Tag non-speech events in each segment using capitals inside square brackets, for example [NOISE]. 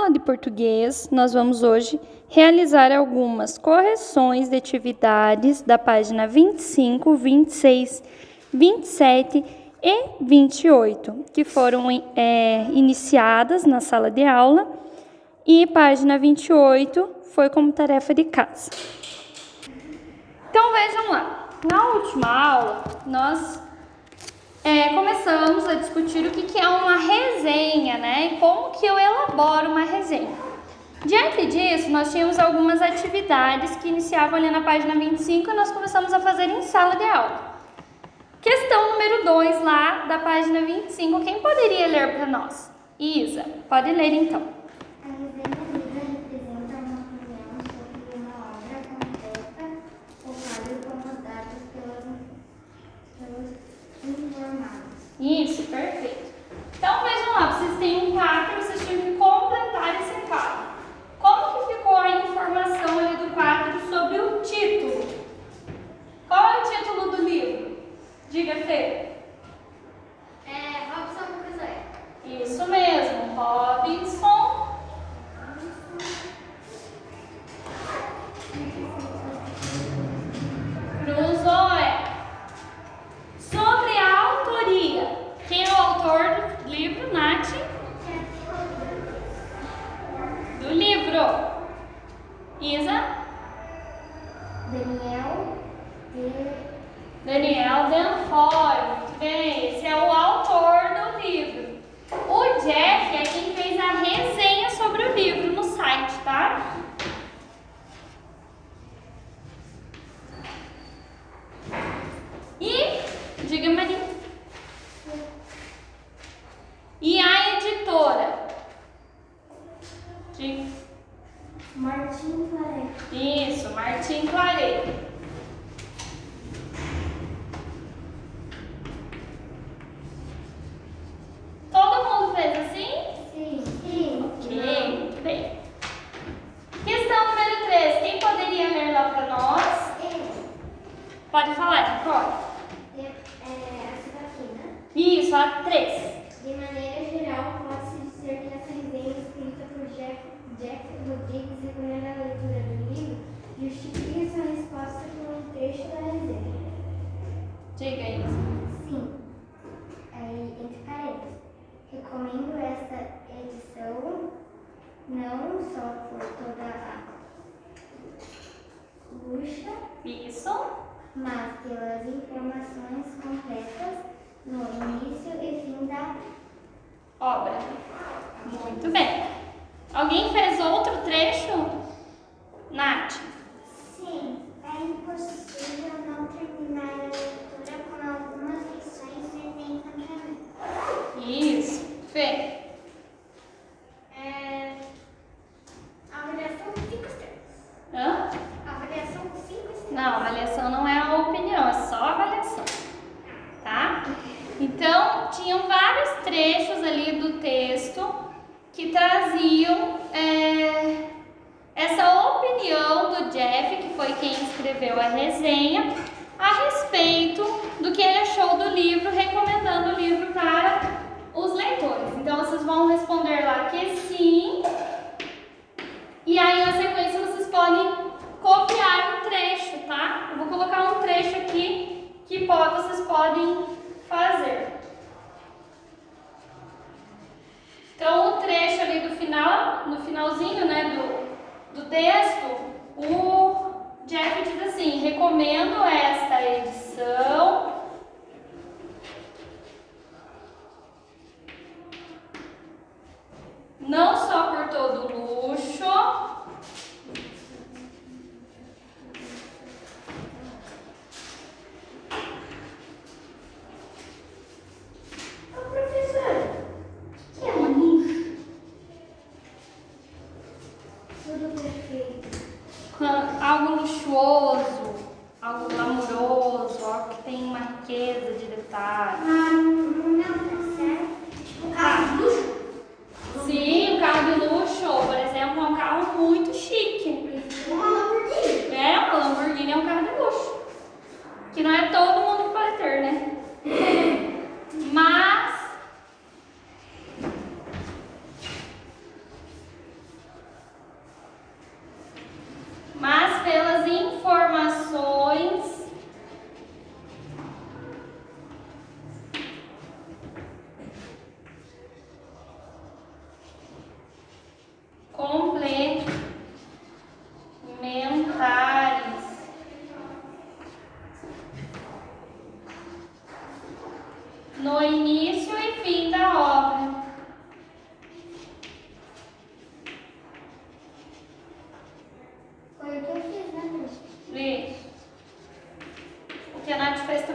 aula de português, nós vamos hoje realizar algumas correções de atividades da página 25, 26, 27 e 28, que foram é, iniciadas na sala de aula, e página 28 foi como tarefa de casa. Então vejam lá, na última aula nós é, começamos a discutir o que, que é uma resenha, né? E como que eu elaboro uma resenha. Diante disso, nós tínhamos algumas atividades que iniciavam ali na página 25 e nós começamos a fazer em sala de aula. Questão número 2 lá da página 25, quem poderia ler para nós? Isa, pode ler então. A resenha representa uma obra Isso, perfeito. Então vejam lá, vocês têm um quadro, vocês tinham que completar esse quadro. Como que ficou a informação ali do quadro sobre o título? Trechos ali do texto que traziam é, essa opinião do Jeff, que foi quem escreveu a resenha, a respeito do que ele achou do livro, recomendando o livro para os leitores. Então, vocês vão responder lá que sim. E aí, na sequência, vocês podem copiar um trecho, tá? Eu vou colocar um trecho aqui que vocês podem fazer. Então, o trecho ali do final, no finalzinho, né, do, do texto, o Jeff diz assim: recomendo esta edição. Não só por todo o luxo, Ô, professora, o que é um luxo? Tudo perfeito. Algo luxuoso, algo glamouroso, algo que tem uma riqueza de detalhes. Ah, não tá certo. Tipo, carro de luxo? Sim, um carro de luxo, por exemplo, é um carro muito chique. Uma Lamborghini. É, uma Lamborghini é um carro de luxo. Que não é todo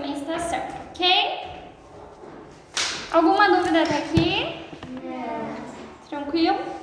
também está certo, ok? Alguma dúvida até aqui? Não. Tranquilo?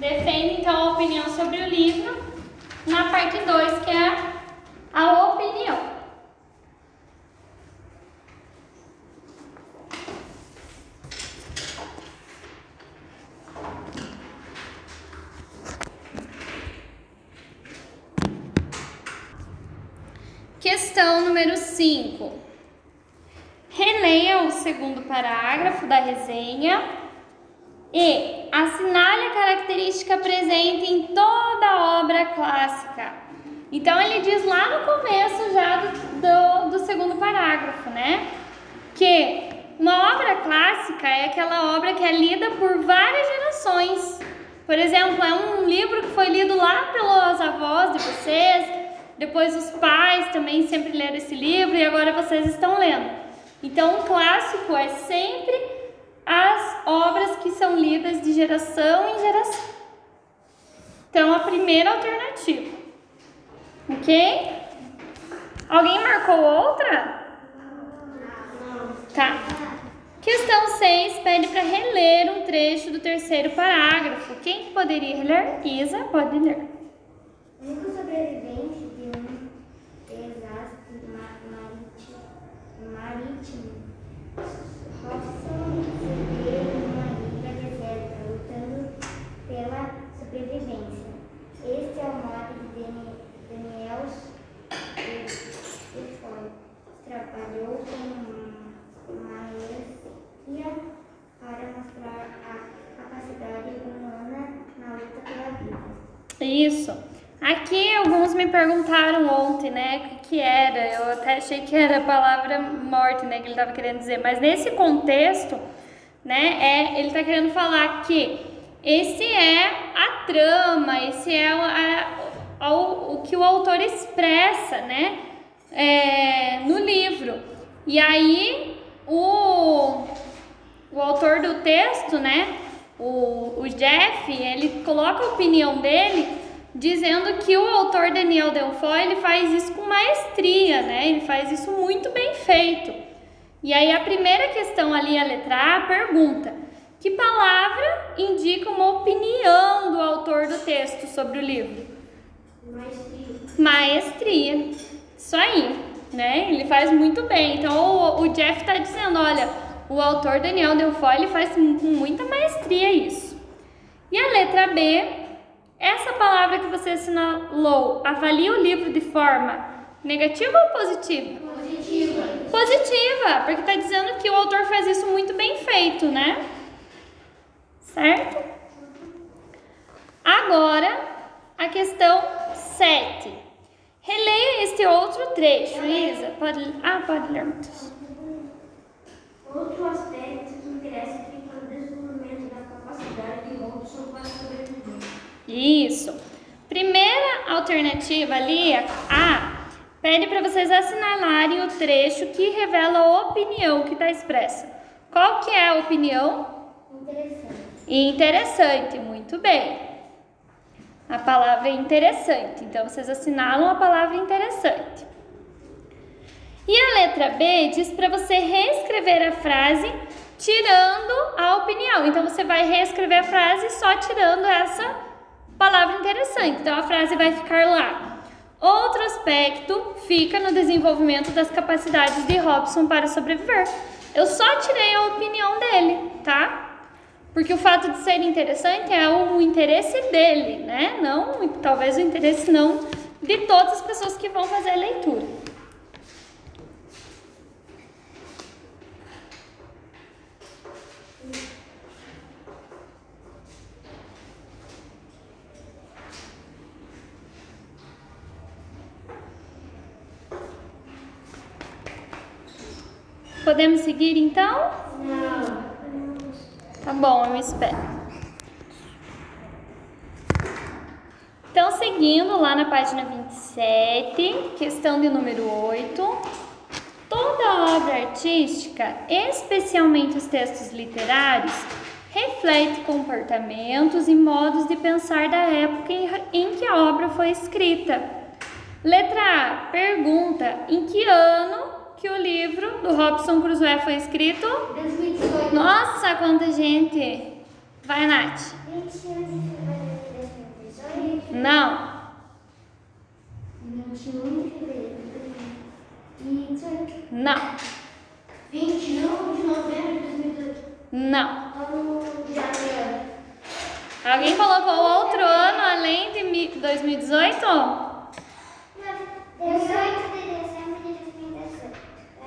Defende então a opinião sobre o livro na parte 2, que é a opinião. Questão número 5. Releia o segundo parágrafo da resenha e característica presente em toda obra clássica. Então ele diz lá no começo já do, do, do segundo parágrafo, né? Que uma obra clássica é aquela obra que é lida por várias gerações. Por exemplo, é um livro que foi lido lá pelos avós de vocês, depois os pais também sempre leram esse livro e agora vocês estão lendo. Então, um clássico é sempre as obras que são lidas de geração em geração. Então, a primeira alternativa. Ok? Alguém marcou outra? Tá. Questão 6 pede para reler um trecho do terceiro parágrafo. Quem que poderia ler? Isa, pode ler. O único sobrevivente de um desastre ma- marítimo, marítimo Robson se vê numa ilha deserta, lutando pela sobrevivência. Este é o modo de Dani- Daniel Defoe. Trabalhou com maestria para mostrar a capacidade humana na luta pela vida. Isso. Aqui alguns me perguntaram ontem, né, o que, era. Eu até achei que era a palavra morte, né, que ele estava querendo dizer. Mas nesse contexto, né, é, ele está querendo falar que esse é a trama, esse é o, a- o, o que o autor expressa, né, é, no livro. E aí o, o autor do texto, né, o, o Jeff, ele coloca a opinião dele dizendo que o autor Daniel Delfoy ele faz isso com maestria, né? Ele faz isso muito bem feito. E aí a primeira questão ali, a letra A, pergunta: que palavra indica uma opinião do autor do texto sobre o livro? Maestria. Maestria. Isso aí, né? Ele faz muito bem. Então o, o Jeff está dizendo, olha, o autor Daniel Delfoy ele faz com muita maestria isso. E a letra B, essa palavra que você assinalou, avalia o livro de forma negativa ou positiva? Positiva. Positiva, porque está dizendo que o autor faz isso muito bem feito, né? Certo? Agora, a questão 7. Releia este outro trecho, Isa. Pode, ah, pode ler muitos. Outro aspecto que interessa fica no desenvolvimento da capacidade de Robson para sobreviver. Isso. Primeira alternativa ali, a A, pede para vocês assinalarem o trecho que revela a opinião que está expressa. Qual que é a opinião? Interessante. Interessante, muito bem. A palavra é interessante, então vocês assinalam a palavra interessante. E a letra B diz para você reescrever a frase tirando a opinião. Então você vai reescrever a frase só tirando essa palavra interessante. Então a frase vai ficar lá. Outro aspecto fica no desenvolvimento das capacidades de Robson para sobreviver. Eu só tirei a opinião dele, tá? Porque o fato de ser interessante é o interesse dele, né? Não, talvez o interesse não de todas as pessoas que vão fazer a leitura. Podemos seguir então? Não. Tá bom, eu espero. Então, seguindo lá na página 27, questão de número 8. Toda obra artística, especialmente os textos literários, reflete comportamentos e modos de pensar da época em que a obra foi escrita. Letra A. Pergunta: em que ano que o livro do Robson Crusoe foi escrito? 2018. Nossa, quanta gente! Vai, Nath. 21 de fevereiro de 2018. Não, 21 de fevereiro de 2018. não, 21 de novembro de 2018. não. Janeiro. Alguém colocou outro ano além de mi- 2018? 18 de dezembro de 2018.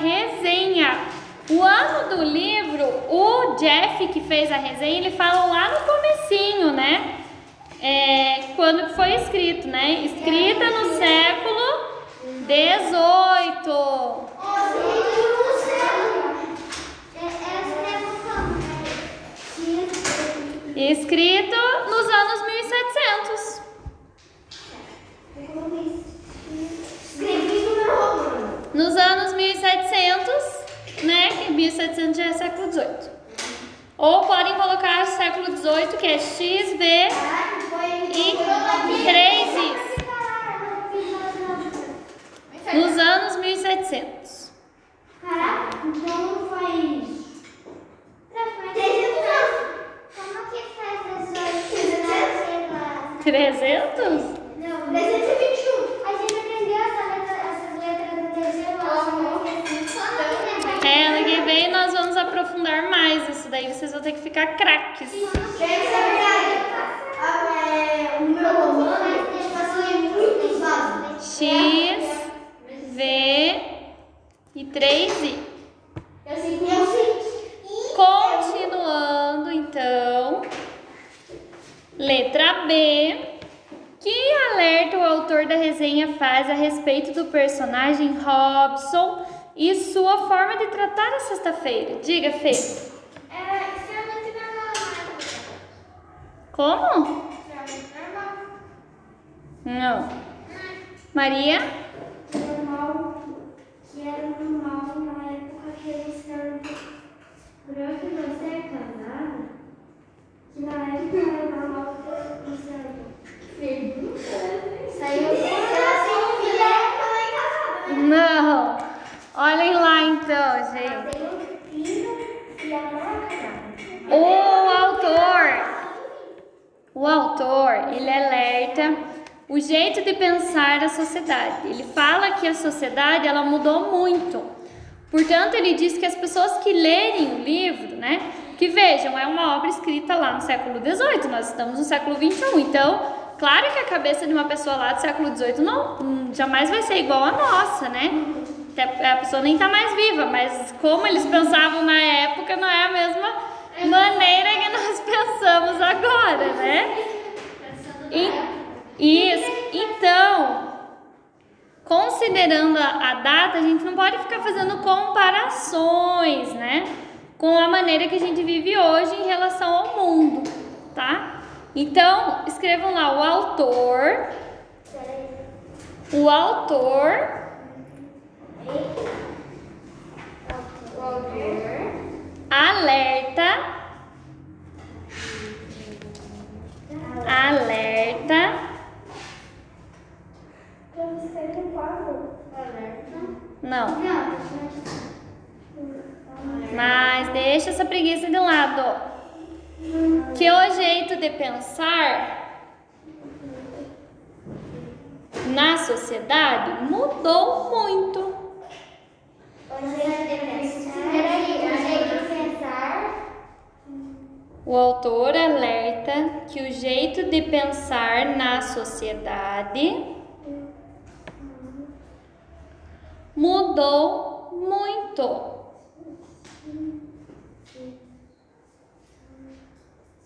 resenha. O ano do livro, o Jeff que fez a resenha, ele fala lá no comecinho, né? É, quando foi escrito, né? Escrita no século 18. Escrito nos anos 1700. Nos anos 1700, né? Que 1700 já é século 18. Ou podem colocar século 18, que é X, V e 3 Is. Nos anos 1700. Caraca, então faz. 300? Não, 321. A gente aprendeu essa letra, essas letras no terceiro ano. É, ano que vem nós vamos mais isso daí. Vocês vão ter que ficar craques. É verdade. Ah, é, o meu romano, a gente passou em muitos lados. X, V e 3I. Eu sei que eu sei. Continuando, então. Letra B. Que alerta o autor da resenha faz a respeito do personagem Robson e sua forma de tratar a sexta-feira. Diga, Fê. É extremamente é normal. Né? Como? Extremamente é normal. Não. Maria? Normal, que era normal na época que eles estavam branco e você é casada, que na época era normal que eles estavam feio. Né? Saiu fora. O autor, ele alerta o jeito de pensar da sociedade. Ele fala que a sociedade ela mudou muito. Portanto, ele diz que as pessoas que lerem o livro, né, que vejam, é uma obra escrita lá no século XVIII, nós estamos no século XXI, então, claro que a cabeça de uma pessoa lá do século XVIII não, hum, jamais vai ser igual à nossa, né? A pessoa nem está mais viva, mas como eles pensavam na época, não é a mesma maneira que nós pensamos agora, né? E, isso. Então, considerando a, a data, a gente não pode ficar fazendo comparações, né? Com a maneira que a gente vive hoje em relação ao mundo, tá? Então, escrevam lá o autor. O autor. O autor. Alerta. Alerta. Não. Mas deixa essa preguiça de lado. Que o jeito de pensar na sociedade mudou muito. O jeito de pensar. O autor alerta que o jeito de pensar na sociedade mudou muito.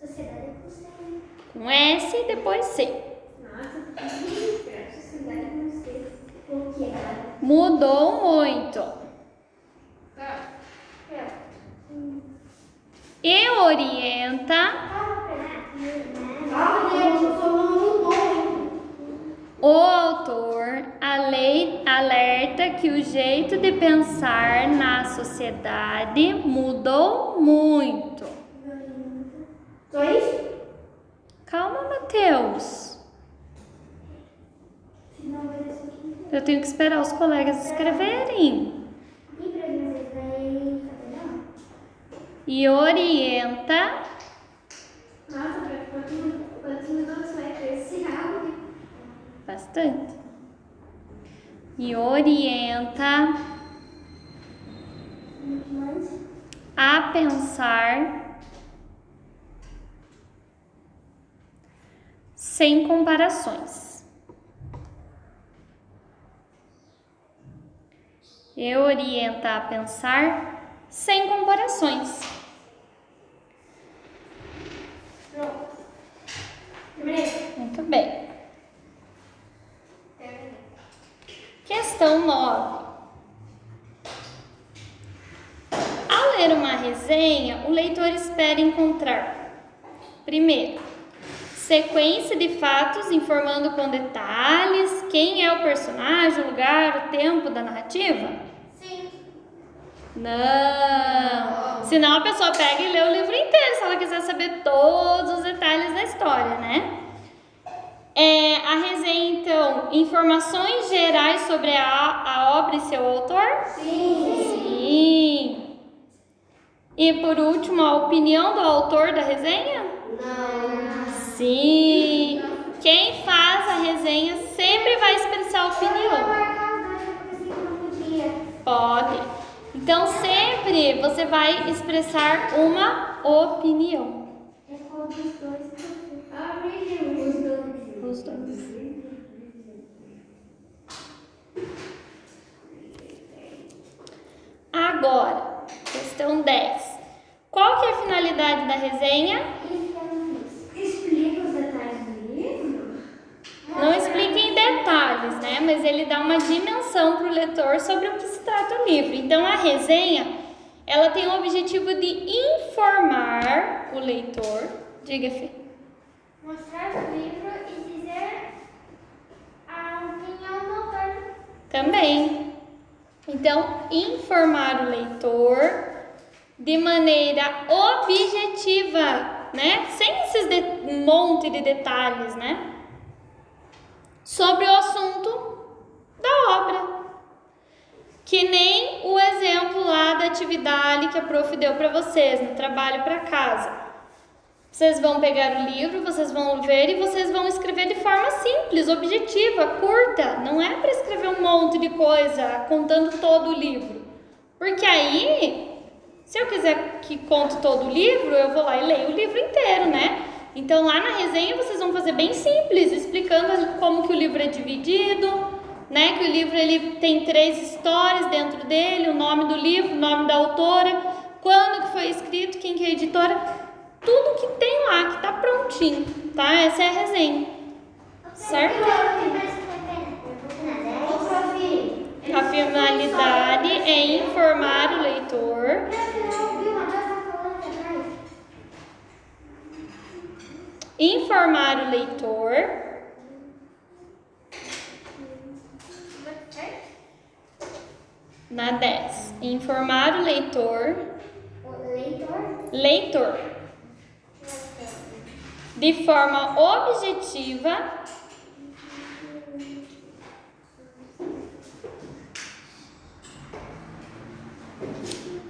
Sociedade com C. Com S e depois C. Nossa, sociedade com C. O que é? E orienta o autor a lei alerta que o jeito de pensar na sociedade mudou muito. Só isso? Calma, Matheus. Eu tenho que esperar os colegas escreverem. E pra mim, você vai fazer não? E orienta Nossa, quantos, minutos vai áudio? bastante. E orienta a pensar sem comparações. E orienta a pensar sem comparações. Pronto. Muito bem. Questão 9. Ao ler uma resenha, o leitor espera encontrar, primeiro, sequência de fatos informando com detalhes quem é o personagem, o lugar, o tempo da narrativa? Não! Senão a pessoa pega e lê o livro inteiro se ela quiser saber todos os detalhes da história, né? É, a resenha, então, informações gerais sobre a, a obra e seu autor? Sim. Sim. E por último, a opinião do autor da resenha? Não. Sim. Quem faz a resenha sempre vai expressar a opinião. podia. Pode. Então sempre você vai expressar uma opinião. Os dois. Agora, questão 10. Qual que é a finalidade da resenha? Explica os detalhes? Não explica em detalhes, né? Mas ele dá uma dimensão para o leitor sobre o que se trata o livro. Então, a resenha, ela tem o objetivo de informar o leitor. Diga, Fê. Mostrar o livro e dizer a opinião do autor. Também. Então, informar o leitor de maneira objetiva, né? Sem esses monte de detalhes, né? Sobre o assunto da obra. Que nem o exemplo lá da atividade que a prof deu para vocês no trabalho para casa. Vocês vão pegar o livro, vocês vão ver e vocês vão escrever de forma simples, objetiva, curta. Não é para escrever um monte de coisa contando todo o livro. Porque aí, se eu quiser que conte todo o livro, eu vou lá e leio o livro inteiro, né? Então lá na resenha vocês vão fazer bem simples, explicando como que o livro é dividido, né? Que o livro ele tem três histórias dentro dele, o nome do livro, o nome da autora, quando que foi escrito, quem que é a editora tudo que tem lá, que tá prontinho, tá? Essa é a resenha. Certo? A finalidade é informar o leitor. Informar o leitor. Na 10. Informar o leitor. Leitor. Leitor de forma objetiva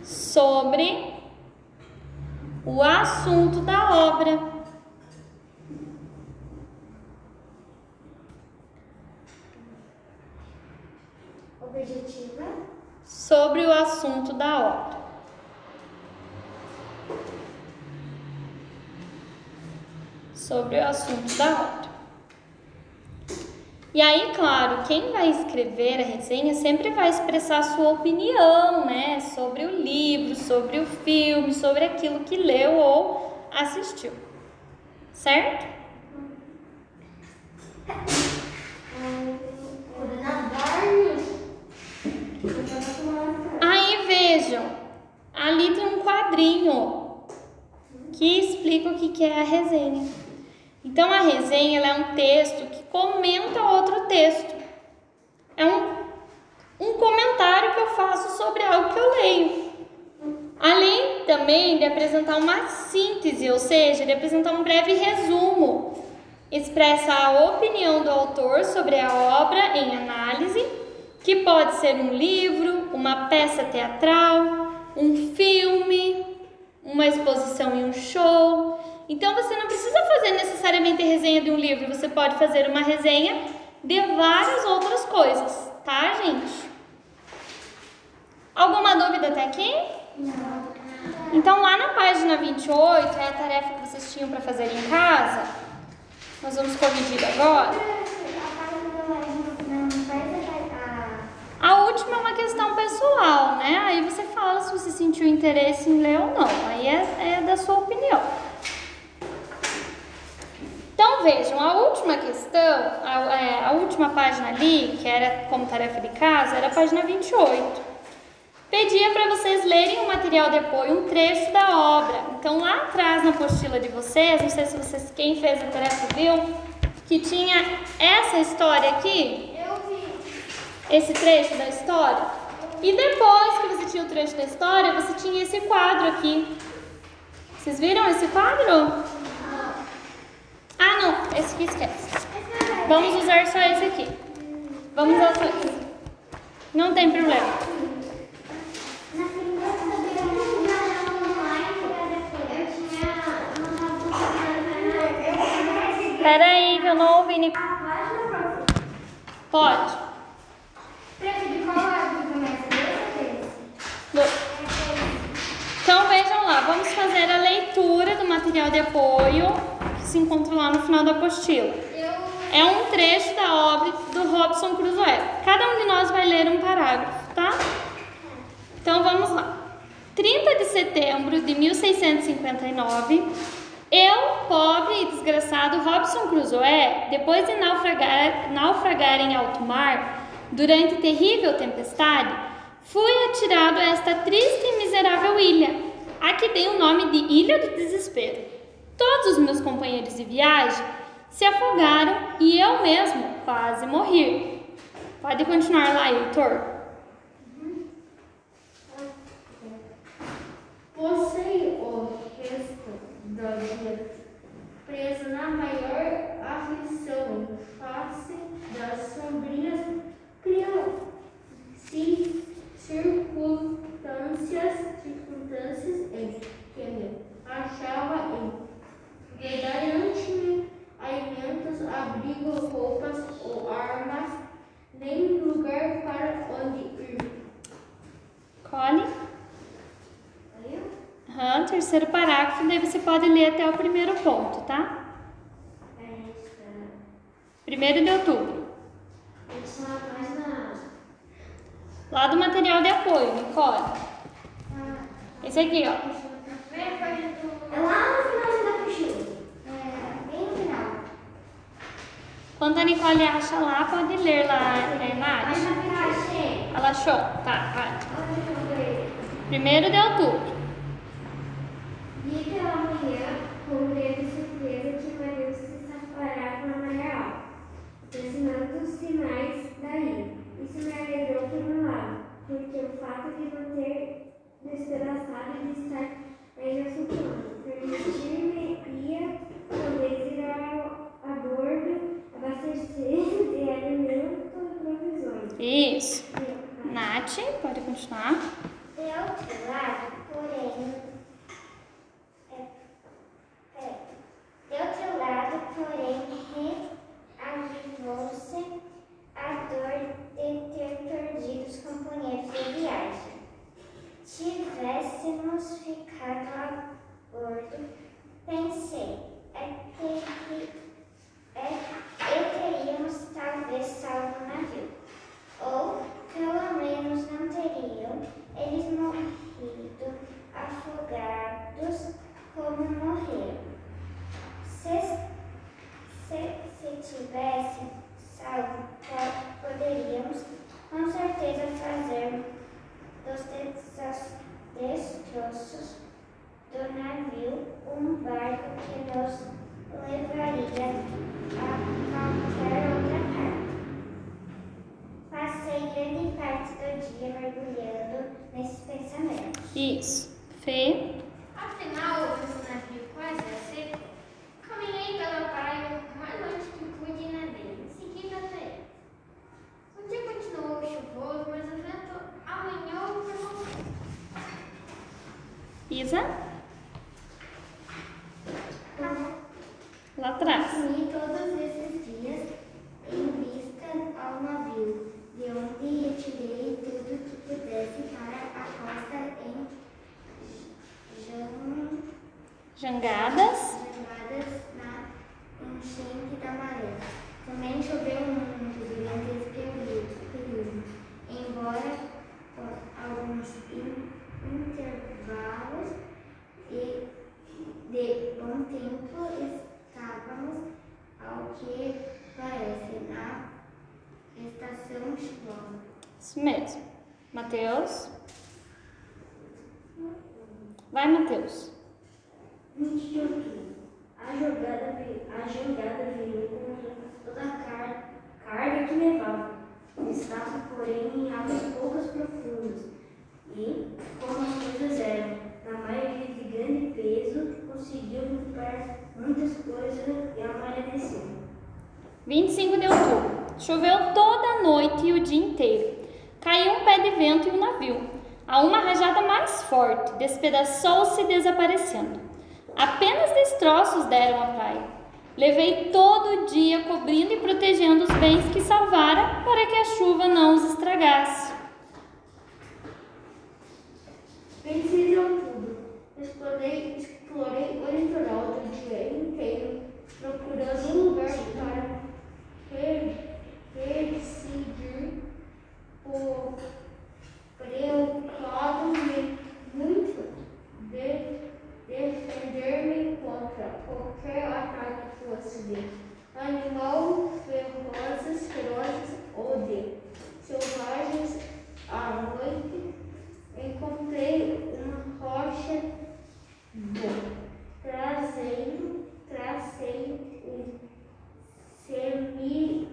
sobre o assunto da obra. Objetiva. Sobre o assunto da obra. sobre o assunto da obra. E aí, claro, quem vai escrever a resenha sempre vai expressar a sua opinião, né, sobre o livro, sobre o filme, sobre aquilo que leu ou assistiu. Certo? [LAUGHS] vejam, ali tem um quadrinho que explica o que é a resenha. Então a resenha é um texto que comenta outro texto. É um, um comentário que eu faço sobre algo que eu leio. Além também de apresentar uma síntese, ou seja, de apresentar um breve resumo, expressa a opinião do autor sobre a obra em análise, que pode ser um livro, uma peça teatral, um filme, uma exposição em um show, então você não precisa fazer necessariamente resenha de um livro, você pode fazer uma resenha de várias outras coisas, tá, gente? Alguma dúvida até aqui? Não. Então lá na página 28 é a tarefa que vocês tinham para fazer em casa. Nós vamos corrigir agora. A última é uma questão pessoal, né? Aí você fala se você sentiu interesse em ler ou não. Aí é, é da sua opinião. Então vejam, a última questão, a, é, a, última página ali, que era como tarefa de casa, era a página 28. Pedia para vocês lerem o material de apoio, um trecho da obra. Então lá atrás na apostila de vocês, não sei se vocês, quem fez a tarefa viu, que tinha essa história aqui. Eu vi. Esse trecho da história. E depois que você tinha o trecho da história, você tinha esse quadro aqui. Vocês viram esse quadro? Ah, não, esse aqui esquece. Vamos usar só esse aqui. Vamos usar só esse. Não tem problema. Espera aí, que eu não ouvi. Nic... Pode. Então vejam lá, vamos fazer a leitura do material de apoio se encontra lá no final da apostila. É um trecho da obra do Robson Crusoe. Cada um de nós vai ler um parágrafo, tá? Então vamos lá. 30 de setembro de 1659, eu, pobre e desgraçado Robson Crusoe, depois de naufragar, naufragar em alto mar durante terrível tempestade, fui atirado a esta triste e miserável ilha, a que dei o nome de Ilha do Desespero. Todos os meus companheiros de viagem se afogaram e eu mesmo quase morri. Pode continuar lá, Heitor. Passei o resto do dia preso na maior aflição face das sombrias circunstâncias, circunstâncias, circunstâncias em que me achava em verdade alimentos, abrigo, roupas ou armas, nem lugar para onde ir. Cole? Uhum, terceiro parágrafo, daí você pode ler até o primeiro ponto, tá? É primeiro deu tudo aqui, ó. É lá no final da coxinha. Tá é, bem no final. Quando a Nicole acha lá, pode ler lá, né, Nath? Ela achou. Tá, vai. Primeiro deu tudo Is? 25 de outubro. Choveu toda a noite e o dia inteiro. Caiu um pé de vento e um navio. A uma rajada mais forte, despedaçou-se desaparecendo. Apenas destroços deram à praia. Levei todo o dia cobrindo e protegendo os bens que salvara para que a chuva não os estragasse. 26 de outubro. Explorei, explorei o litoral do dia inteiro, procurando um lugar para perseguir o preocupado-me muito de defender-me contra qualquer ataque que fosse de animal ferozes, ferozes ou de selvagens à noite. Encontrei uma rocha do trazendo traseiro save me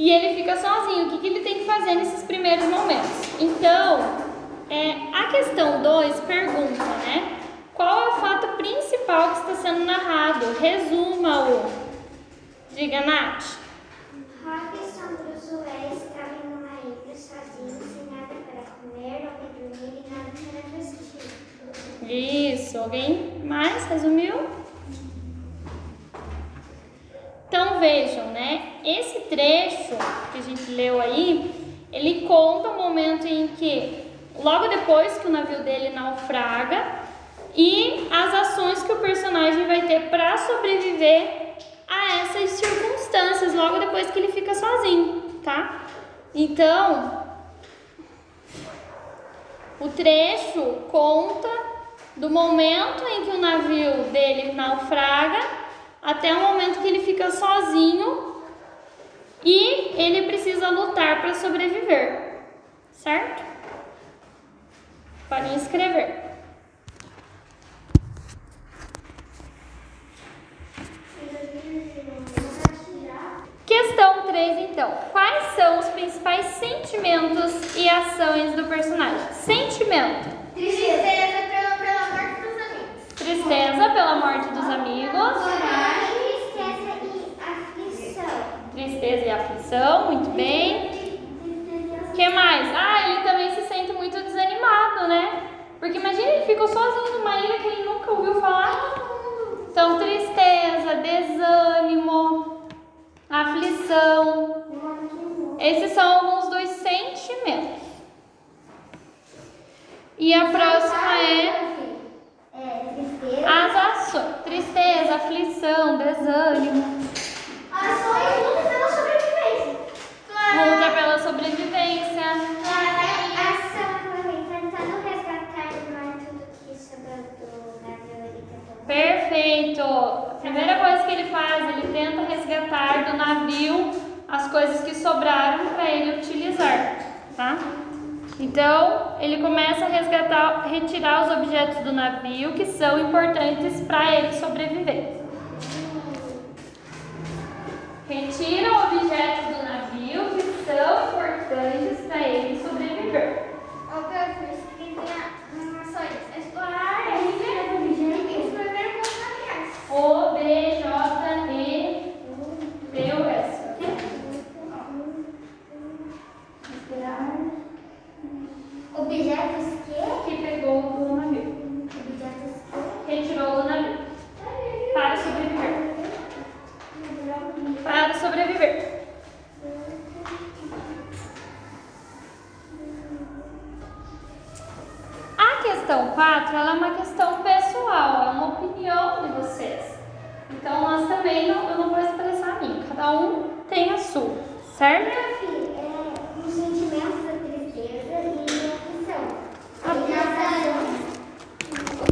e ele fica sozinho. O que, que ele tem que fazer nesses primeiros momentos? Então, é, a questão 2 pergunta, né? Qual é o fato principal que está sendo narrado? Resuma-o. Diga, Nath. Robinson Crusoe estava em uma ilha sozinho, sem nada para comer, não para dormir e nada para vestir. Isso, alguém mais resumiu? Então vejam, né? Esse trecho que a gente leu aí, ele conta o momento em que, logo depois que o navio dele naufraga, e as ações que o personagem vai ter para sobreviver a essas circunstâncias, logo depois que ele fica sozinho, tá? Então, o trecho conta do momento em que o navio dele naufraga até o momento que ele fica sozinho e ele precisa lutar para sobreviver, certo? Podem escrever. Questão 3, então. Quais são os principais sentimentos e ações do personagem? Sentimento. Tristeza pela, pela morte dos amigos. Tristeza pela morte dos amigos. Tristeza e aflição. Tristeza e aflição, muito bem. Que mais? Ah, ele também se sente muito desanimado, né? Porque imagina, ele ficou sozinho numa ilha que ele nunca ouviu falar. Então, tristeza, desânimo, aflição. Esses são alguns dos sentimentos. E a próxima é tristeza. as ações. Tristeza, aflição, desânimo. Ações. Luta pela sobrevivência. Ação tentando resgatar e não tudo que sobrou do navio. Perfeito! A primeira coisa que ele faz, ele tenta resgatar do navio as coisas que sobraram para ele utilizar, tá? Então, ele começa a resgatar, retirar os objetos do navio que são importantes para ele sobreviver. Retira objetos do são importantes para ele sobreviver. Explorar, reviver objetos e escrever com familiares. O, B, J, E, T, U, S. Objetos que? Que pegou do navio. Objetos Retirou do navio. Para sobreviver. Para sobreviver. A questão 4 ela é uma questão pessoal, é uma opinião de vocês. Então nós também não, eu não vou expressar a minha, cada um tem a sua, certo? é os sentimentos da tristeza e aflição. A E nas ações.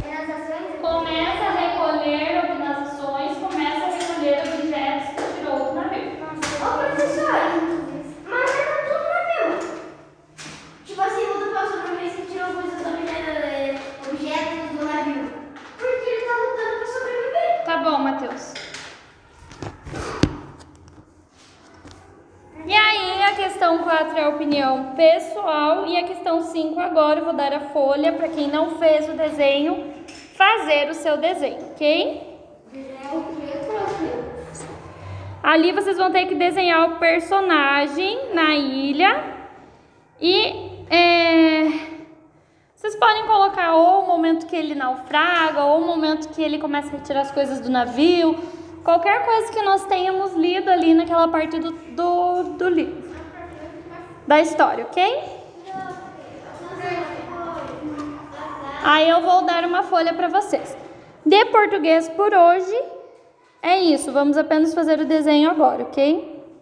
E nas ações. Começa a recolher nas ações, começa a recolher objetos que tirou do navio. Ô, professor, mas era tudo navio. Tipo assim, luta pela sobrevivência e tirou coisas do objeto, objetos do navio. Porque ele tá lutando pra sobreviver. Tá bom, Matheus. E aí, a questão 4 é a opinião pessoal e a questão 5 a folha para quem não fez o desenho fazer o seu desenho, ok? Ali vocês vão ter que desenhar o personagem na ilha e é, vocês podem colocar ou o momento que ele naufraga ou o momento que ele começa a retirar as coisas do navio, qualquer coisa que nós tenhamos lido ali naquela parte do, do, do livro, da história, ok? Aí eu vou dar uma folha para vocês. De português por hoje É isso, vamos apenas fazer o desenho agora, ok?